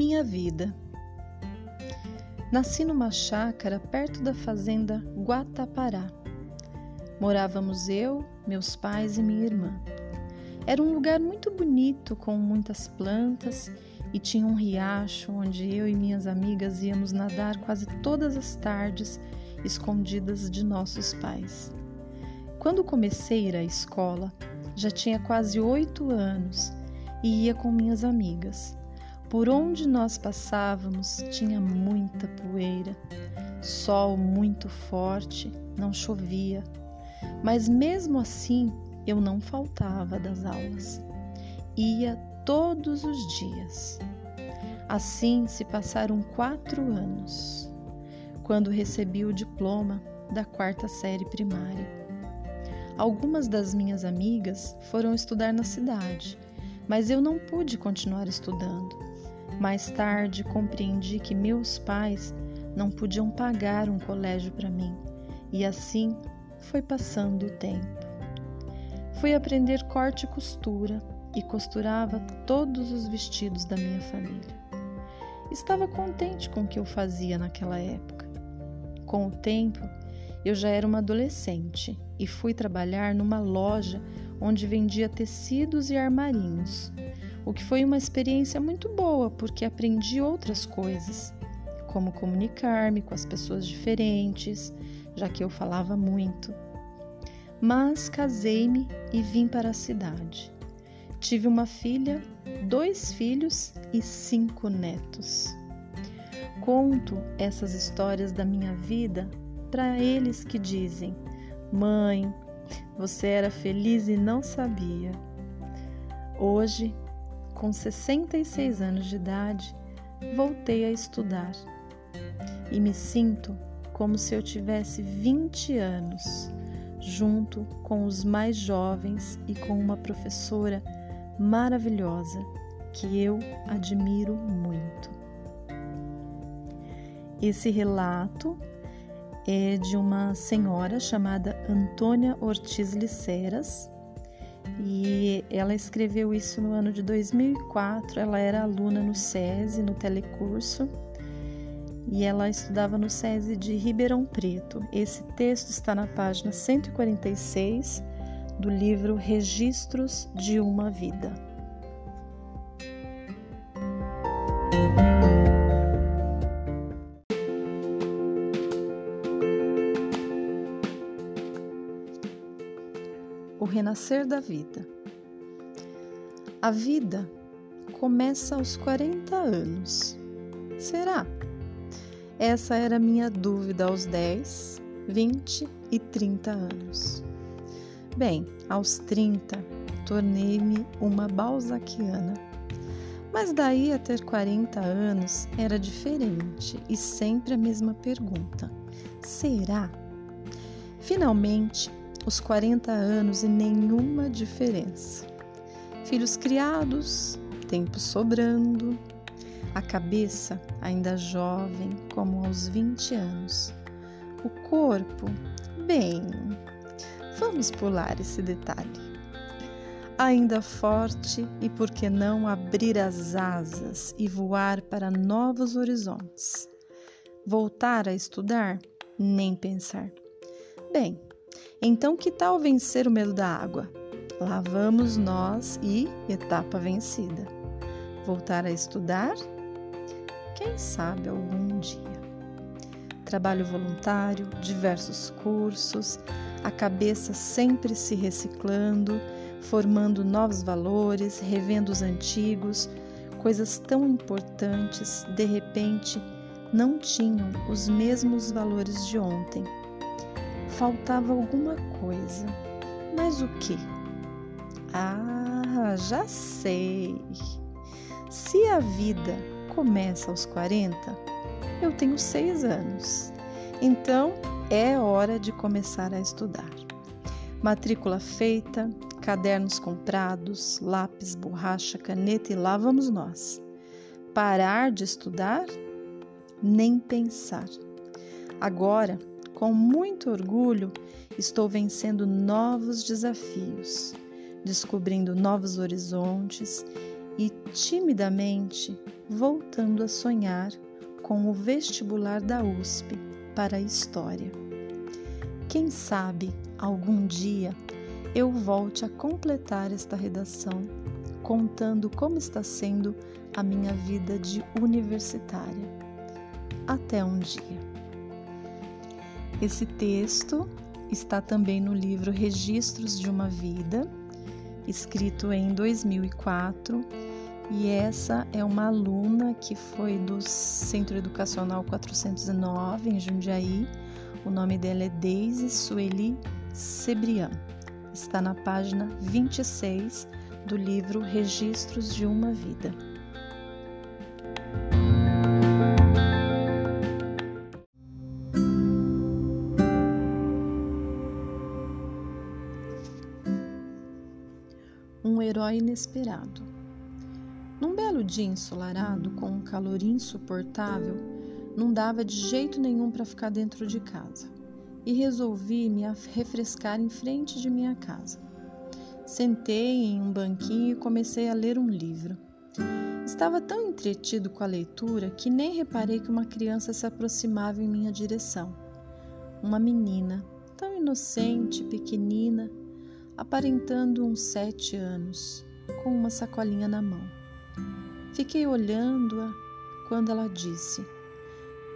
Minha vida. Nasci numa chácara perto da fazenda Guatapará. Morávamos eu, meus pais e minha irmã. Era um lugar muito bonito, com muitas plantas e tinha um riacho onde eu e minhas amigas íamos nadar quase todas as tardes, escondidas de nossos pais. Quando comecei a ir à escola, já tinha quase oito anos e ia com minhas amigas. Por onde nós passávamos tinha muita poeira, sol muito forte, não chovia, mas mesmo assim eu não faltava das aulas. Ia todos os dias. Assim se passaram quatro anos, quando recebi o diploma da quarta série primária. Algumas das minhas amigas foram estudar na cidade, mas eu não pude continuar estudando. Mais tarde compreendi que meus pais não podiam pagar um colégio para mim, e assim foi passando o tempo. Fui aprender corte e costura e costurava todos os vestidos da minha família. Estava contente com o que eu fazia naquela época. Com o tempo, eu já era uma adolescente e fui trabalhar numa loja onde vendia tecidos e armarinhos, o que foi uma experiência muito boa porque aprendi outras coisas, como comunicar-me com as pessoas diferentes, já que eu falava muito. Mas casei-me e vim para a cidade. Tive uma filha, dois filhos e cinco netos. Conto essas histórias da minha vida para eles que dizem: Mãe, você era feliz e não sabia. Hoje, com 66 anos de idade, voltei a estudar e me sinto como se eu tivesse 20 anos, junto com os mais jovens e com uma professora maravilhosa que eu admiro muito. Esse relato é de uma senhora chamada Antônia Ortiz Liceras e ela escreveu isso no ano de 2004. Ela era aluna no SESI, no telecurso, e ela estudava no SESI de Ribeirão Preto. Esse texto está na página 146 do livro Registros de uma Vida. O renascer da vida. A vida começa aos 40 anos. Será? Essa era minha dúvida aos 10, 20 e 30 anos. Bem, aos 30, tornei-me uma balzaquiana. Mas daí a ter 40 anos era diferente e sempre a mesma pergunta: será? Finalmente, os 40 anos e nenhuma diferença. Filhos criados, tempo sobrando, a cabeça ainda jovem, como aos 20 anos. O corpo, bem, Vamos pular esse detalhe. Ainda forte e por que não abrir as asas e voar para novos horizontes. Voltar a estudar? Nem pensar. Bem, então que tal vencer o medo da água? Lá vamos nós e etapa vencida. Voltar a estudar? Quem sabe algum dia. Trabalho voluntário, diversos cursos, a cabeça sempre se reciclando, formando novos valores, revendo os antigos, coisas tão importantes, de repente, não tinham os mesmos valores de ontem. Faltava alguma coisa. Mas o que? Ah, já sei! Se a vida começa aos 40, eu tenho seis anos. Então, é hora de começar a estudar. Matrícula feita, cadernos comprados, lápis, borracha, caneta e lá vamos nós. Parar de estudar? Nem pensar. Agora, com muito orgulho, estou vencendo novos desafios, descobrindo novos horizontes e timidamente voltando a sonhar com o vestibular da USP para a História. Quem sabe algum dia eu volte a completar esta redação contando como está sendo a minha vida de universitária. Até um dia. Esse texto está também no livro Registros de uma Vida, escrito em 2004 e essa é uma aluna que foi do Centro Educacional 409 em Jundiaí. O nome dela é Deise Sueli Sebrian. Está na página 26 do livro Registros de uma Vida. Herói inesperado. Num belo dia ensolarado, com um calor insuportável, não dava de jeito nenhum para ficar dentro de casa e resolvi me refrescar em frente de minha casa. Sentei em um banquinho e comecei a ler um livro. Estava tão entretido com a leitura que nem reparei que uma criança se aproximava em minha direção. Uma menina, tão inocente, pequenina, aparentando uns sete anos, com uma sacolinha na mão. Fiquei olhando-a quando ela disse: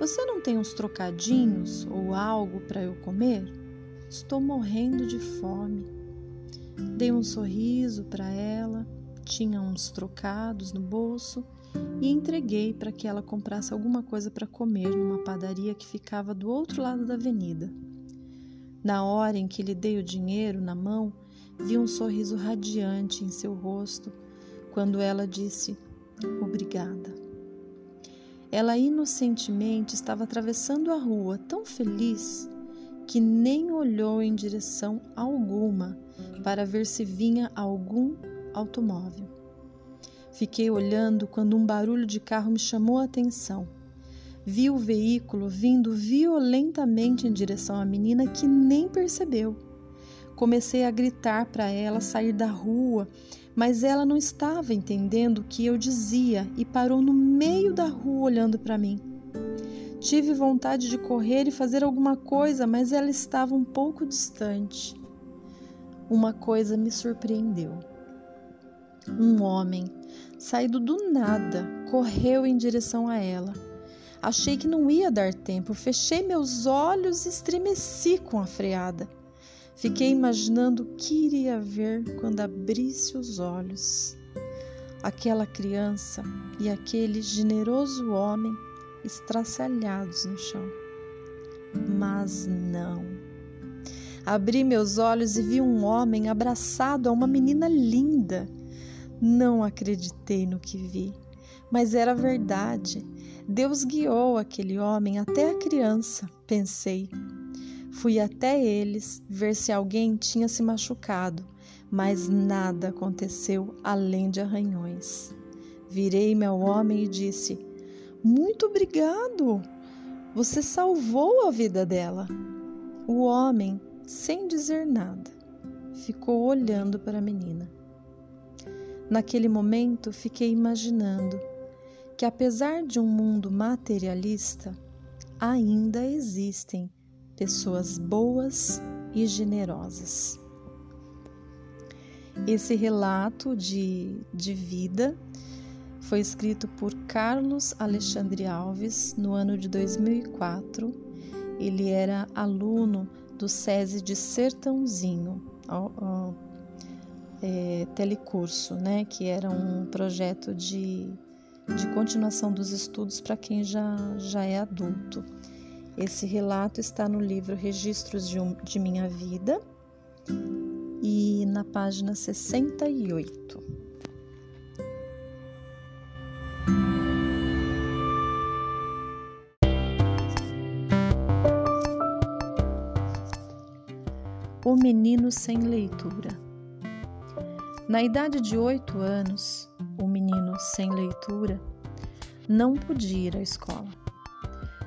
Você não tem uns trocadinhos ou algo para eu comer? Estou morrendo de fome. Dei um sorriso para ela, tinha uns trocados no bolso e entreguei para que ela comprasse alguma coisa para comer numa padaria que ficava do outro lado da avenida. Na hora em que lhe dei o dinheiro na mão, vi um sorriso radiante em seu rosto quando ela disse: Obrigada. Ela inocentemente estava atravessando a rua, tão feliz que nem olhou em direção alguma para ver se vinha algum automóvel. Fiquei olhando quando um barulho de carro me chamou a atenção. Vi o veículo vindo violentamente em direção à menina que nem percebeu. Comecei a gritar para ela sair da rua mas ela não estava entendendo o que eu dizia e parou no meio da rua olhando para mim. Tive vontade de correr e fazer alguma coisa, mas ela estava um pouco distante. Uma coisa me surpreendeu. Um homem, saído do nada, correu em direção a ela. Achei que não ia dar tempo, fechei meus olhos e estremeci com a freada. Fiquei imaginando o que iria ver quando abrisse os olhos. Aquela criança e aquele generoso homem estraçalhados no chão. Mas não. Abri meus olhos e vi um homem abraçado a uma menina linda. Não acreditei no que vi, mas era verdade. Deus guiou aquele homem até a criança, pensei. Fui até eles ver se alguém tinha se machucado, mas nada aconteceu além de arranhões. Virei-me ao homem e disse: Muito obrigado! Você salvou a vida dela. O homem, sem dizer nada, ficou olhando para a menina. Naquele momento, fiquei imaginando que, apesar de um mundo materialista, ainda existem pessoas boas e generosas. Esse relato de, de vida foi escrito por Carlos Alexandre Alves no ano de 2004. Ele era aluno do SESI de Sertãozinho, ó, ó, é, telecurso, né, que era um projeto de, de continuação dos estudos para quem já, já é adulto. Esse relato está no livro Registros de, um, de Minha Vida e na página 68. O menino sem leitura. Na idade de oito anos, o menino sem leitura não podia ir à escola.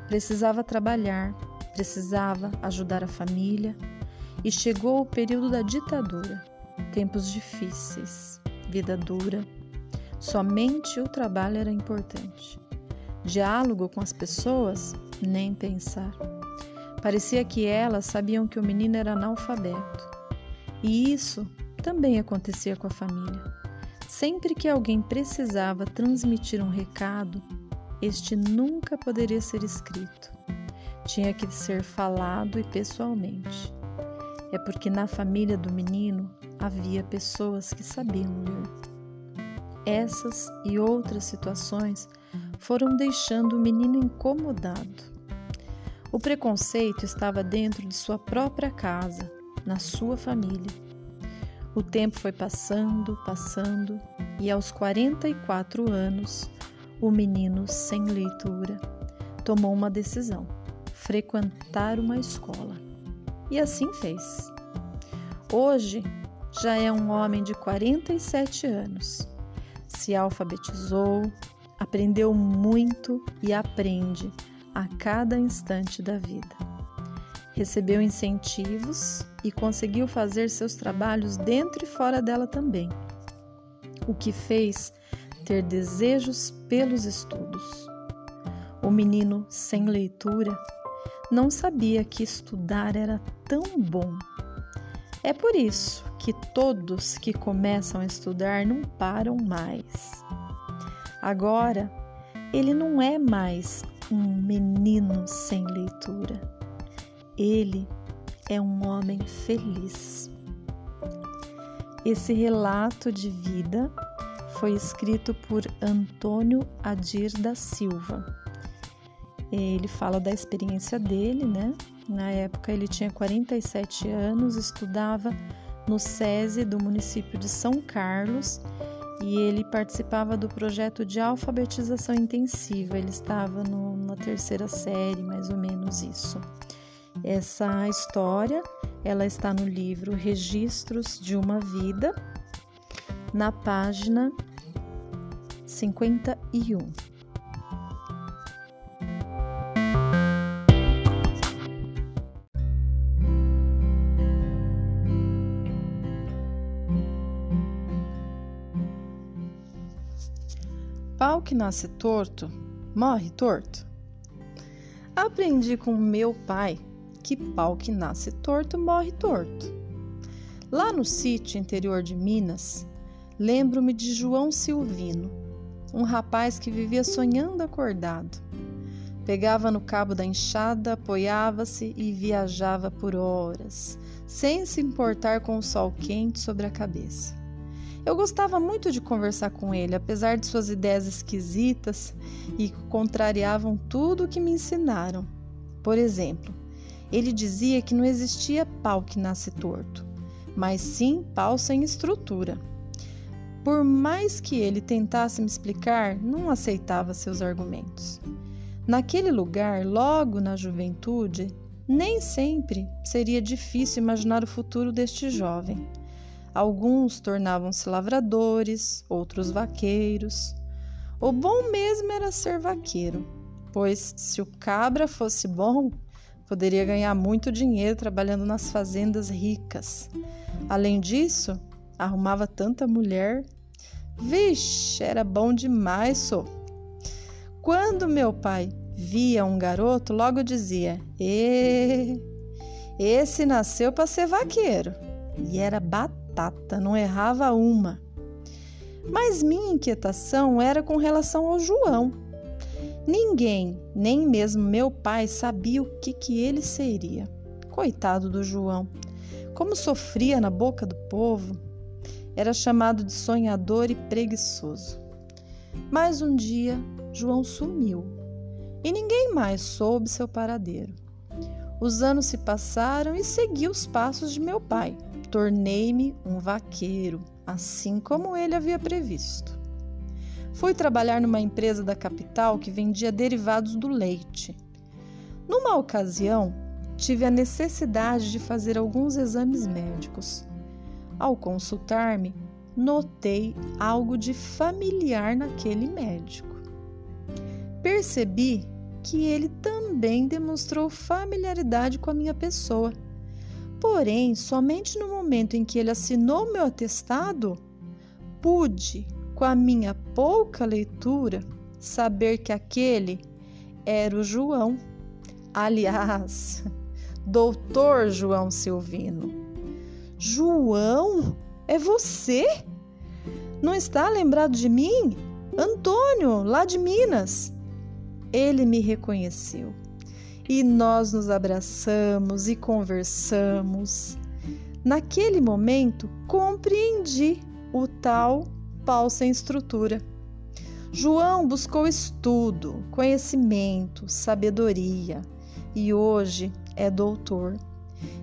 Precisava trabalhar, precisava ajudar a família e chegou o período da ditadura. Tempos difíceis, vida dura. Somente o trabalho era importante. Diálogo com as pessoas, nem pensar. Parecia que elas sabiam que o menino era analfabeto. E isso também acontecia com a família. Sempre que alguém precisava transmitir um recado, este nunca poderia ser escrito. Tinha que ser falado e pessoalmente. É porque na família do menino havia pessoas que sabiam ler. Essas e outras situações foram deixando o menino incomodado. O preconceito estava dentro de sua própria casa, na sua família. O tempo foi passando, passando, e aos 44 anos, o menino sem leitura tomou uma decisão: frequentar uma escola. E assim fez. Hoje já é um homem de 47 anos. Se alfabetizou, aprendeu muito e aprende a cada instante da vida. Recebeu incentivos e conseguiu fazer seus trabalhos dentro e fora dela também, o que fez ter desejos pelos estudos. O menino sem leitura não sabia que estudar era tão bom. É por isso que todos que começam a estudar não param mais. Agora, ele não é mais um menino sem leitura. Ele é um homem feliz. Esse relato de vida foi escrito por Antônio Adir da Silva. Ele fala da experiência dele, né? Na época ele tinha 47 anos, estudava no SESI do município de São Carlos e ele participava do projeto de alfabetização intensiva. Ele estava no, na terceira série, mais ou menos isso. Essa história, ela está no livro Registros de uma Vida, na página 51. Pau que nasce torto, morre torto. Aprendi com meu pai que pau que nasce torto, morre torto. Lá no sítio interior de Minas, lembro-me de João Silvino, um rapaz que vivia sonhando acordado. Pegava no cabo da enxada, apoiava-se e viajava por horas, sem se importar com o sol quente sobre a cabeça. Eu gostava muito de conversar com ele, apesar de suas ideias esquisitas e contrariavam tudo o que me ensinaram. Por exemplo, ele dizia que não existia pau que nasce torto, mas sim pau sem estrutura. Por mais que ele tentasse me explicar, não aceitava seus argumentos. Naquele lugar, logo na juventude, nem sempre seria difícil imaginar o futuro deste jovem. Alguns tornavam-se lavradores, outros vaqueiros. O bom mesmo era ser vaqueiro, pois se o cabra fosse bom, poderia ganhar muito dinheiro trabalhando nas fazendas ricas. Além disso, arrumava tanta mulher. Vixe, era bom demais, só. Quando meu pai via um garoto, logo dizia: "E esse nasceu para ser vaqueiro". E era batata não errava uma. Mas minha inquietação era com relação ao João. Ninguém, nem mesmo meu pai, sabia o que, que ele seria. Coitado do João. Como sofria na boca do povo. Era chamado de sonhador e preguiçoso. Mas um dia, João sumiu e ninguém mais soube seu paradeiro. Os anos se passaram e segui os passos de meu pai tornei-me um vaqueiro, assim como ele havia previsto. Fui trabalhar numa empresa da capital que vendia derivados do leite. Numa ocasião, tive a necessidade de fazer alguns exames médicos. Ao consultar-me, notei algo de familiar naquele médico. Percebi que ele também demonstrou familiaridade com a minha pessoa Porém, somente no momento em que ele assinou meu atestado, pude com a minha pouca leitura, saber que aquele era o João. Aliás, doutor João Silvino. João? É você? Não está lembrado de mim? Antônio, lá de Minas. Ele me reconheceu e nós nos abraçamos e conversamos. Naquele momento, compreendi o tal pau sem estrutura. João buscou estudo, conhecimento, sabedoria e hoje é doutor.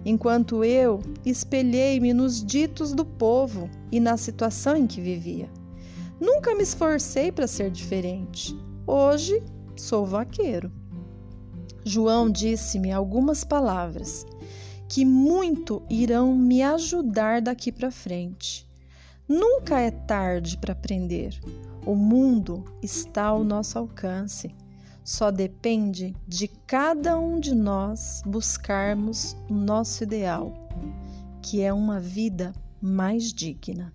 Enquanto eu espelhei-me nos ditos do povo e na situação em que vivia. Nunca me esforcei para ser diferente. Hoje sou vaqueiro. João disse-me algumas palavras que muito irão me ajudar daqui para frente. Nunca é tarde para aprender. O mundo está ao nosso alcance. Só depende de cada um de nós buscarmos o nosso ideal, que é uma vida mais digna.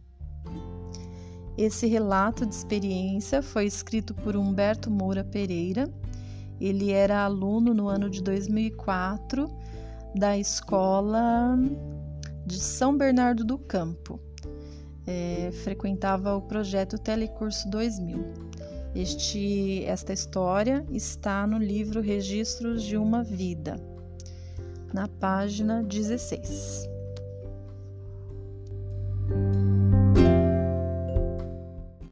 Esse relato de experiência foi escrito por Humberto Moura Pereira ele era aluno no ano de 2004 da escola de São Bernardo do Campo. É, frequentava o projeto Telecurso 2000. Este, esta história está no livro Registros de uma Vida, na página 16.